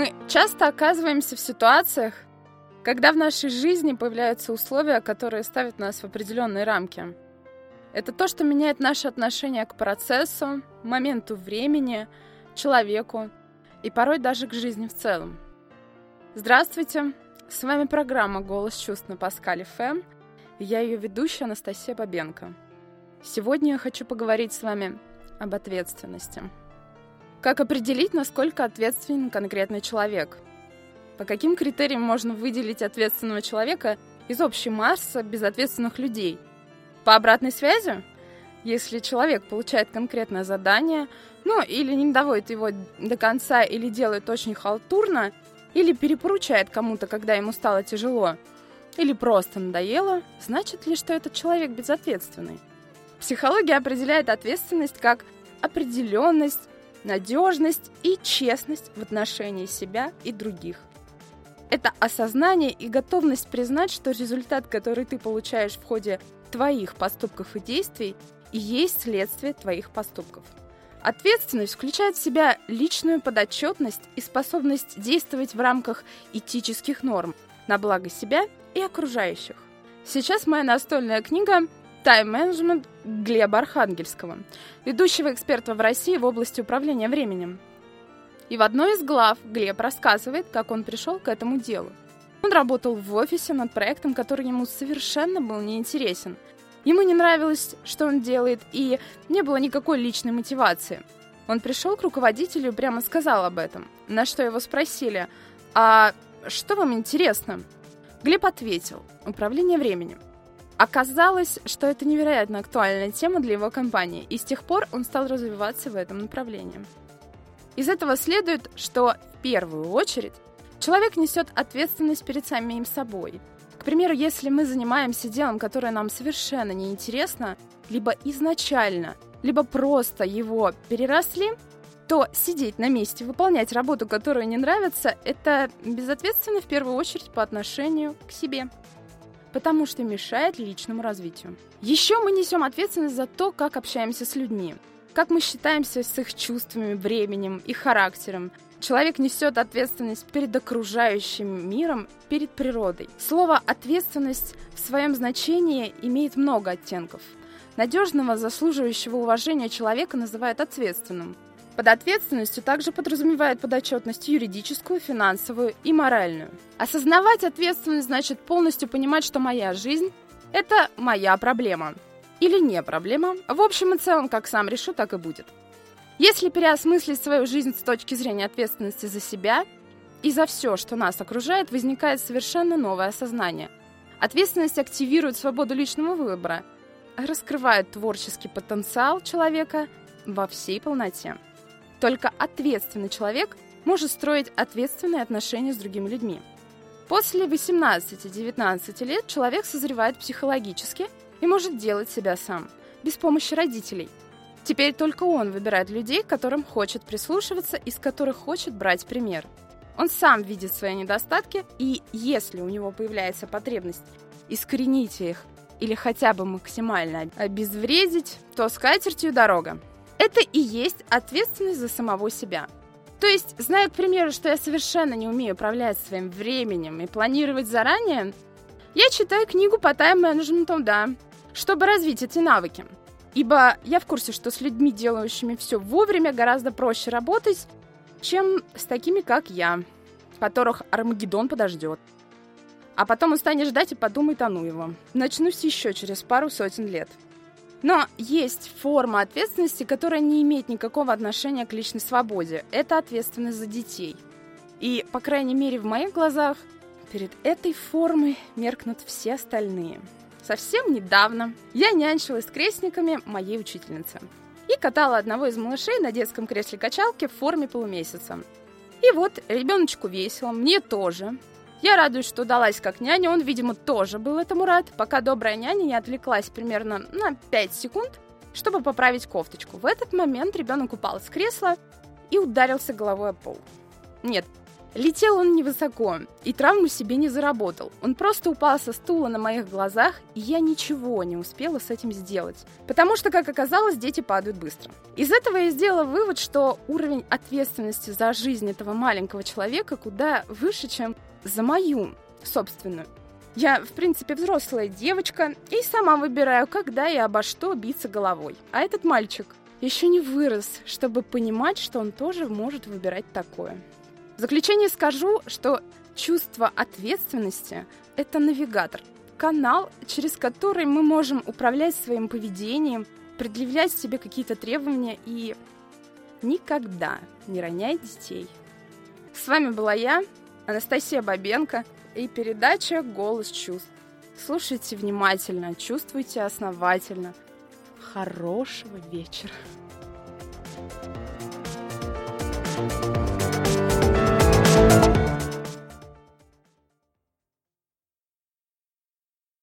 Мы часто оказываемся в ситуациях, когда в нашей жизни появляются условия, которые ставят нас в определенные рамки. Это то, что меняет наше отношение к процессу, моменту времени, человеку и порой даже к жизни в целом. Здравствуйте! С вами программа «Голос чувств» на Паскале ФМ, я ее ведущая Анастасия Бабенко. Сегодня я хочу поговорить с вами об ответственности. Как определить, насколько ответственен конкретный человек? По каким критериям можно выделить ответственного человека из общей массы безответственных людей? По обратной связи? Если человек получает конкретное задание, ну, или не доводит его до конца, или делает очень халтурно, или перепоручает кому-то, когда ему стало тяжело, или просто надоело, значит ли, что этот человек безответственный? Психология определяет ответственность как определенность, надежность и честность в отношении себя и других. Это осознание и готовность признать, что результат, который ты получаешь в ходе твоих поступков и действий, и есть следствие твоих поступков. Ответственность включает в себя личную подотчетность и способность действовать в рамках этических норм на благо себя и окружающих. Сейчас моя настольная книга тайм-менеджмент Глеба Архангельского, ведущего эксперта в России в области управления временем. И в одной из глав Глеб рассказывает, как он пришел к этому делу. Он работал в офисе над проектом, который ему совершенно был неинтересен. Ему не нравилось, что он делает, и не было никакой личной мотивации. Он пришел к руководителю и прямо сказал об этом, на что его спросили, «А что вам интересно?» Глеб ответил, «Управление временем». Оказалось, что это невероятно актуальная тема для его компании, и с тех пор он стал развиваться в этом направлении. Из этого следует, что в первую очередь человек несет ответственность перед самим собой. К примеру, если мы занимаемся делом, которое нам совершенно неинтересно, либо изначально, либо просто его переросли, то сидеть на месте, выполнять работу, которая не нравится, это безответственно в первую очередь по отношению к себе потому что мешает личному развитию. Еще мы несем ответственность за то, как общаемся с людьми, как мы считаемся с их чувствами, временем и характером. Человек несет ответственность перед окружающим миром, перед природой. Слово «ответственность» в своем значении имеет много оттенков. Надежного, заслуживающего уважения человека называют ответственным – под ответственностью также подразумевает подотчетность юридическую, финансовую и моральную. Осознавать ответственность значит полностью понимать, что моя жизнь – это моя проблема. Или не проблема. В общем и целом, как сам решу, так и будет. Если переосмыслить свою жизнь с точки зрения ответственности за себя и за все, что нас окружает, возникает совершенно новое осознание. Ответственность активирует свободу личного выбора, раскрывает творческий потенциал человека во всей полноте. Только ответственный человек может строить ответственные отношения с другими людьми. После 18-19 лет человек созревает психологически и может делать себя сам, без помощи родителей. Теперь только он выбирает людей, которым хочет прислушиваться и с которых хочет брать пример. Он сам видит свои недостатки, и если у него появляется потребность искоренить их или хотя бы максимально обезвредить, то с катертью дорога. Это и есть ответственность за самого себя. То есть, зная, к примеру, что я совершенно не умею управлять своим временем и планировать заранее, я читаю книгу по тайм-менеджменту, да, чтобы развить эти навыки. Ибо я в курсе, что с людьми, делающими все вовремя, гораздо проще работать, чем с такими, как я, которых Армагеддон подождет. А потом устанешь ждать и подумай, а ну его. Начнусь еще через пару сотен лет. Но есть форма ответственности, которая не имеет никакого отношения к личной свободе. Это ответственность за детей. И, по крайней мере, в моих глазах перед этой формой меркнут все остальные. Совсем недавно я нянчилась с крестниками моей учительницы и катала одного из малышей на детском кресле качалки в форме полумесяца. И вот ребеночку весело, мне тоже. Я радуюсь, что удалась как няня, он, видимо, тоже был этому рад, пока добрая няня не отвлеклась примерно на 5 секунд, чтобы поправить кофточку. В этот момент ребенок упал с кресла и ударился головой о пол. Нет, Летел он невысоко и травму себе не заработал. Он просто упал со стула на моих глазах, и я ничего не успела с этим сделать. Потому что, как оказалось, дети падают быстро. Из этого я сделала вывод, что уровень ответственности за жизнь этого маленького человека куда выше, чем за мою собственную. Я, в принципе, взрослая девочка и сама выбираю, когда и обо что биться головой. А этот мальчик еще не вырос, чтобы понимать, что он тоже может выбирать такое. В заключение скажу, что чувство ответственности — это навигатор, канал, через который мы можем управлять своим поведением, предъявлять себе какие-то требования и никогда не ронять детей. С вами была я, Анастасия Бабенко, и передача «Голос чувств». Слушайте внимательно, чувствуйте основательно. Хорошего вечера! thank you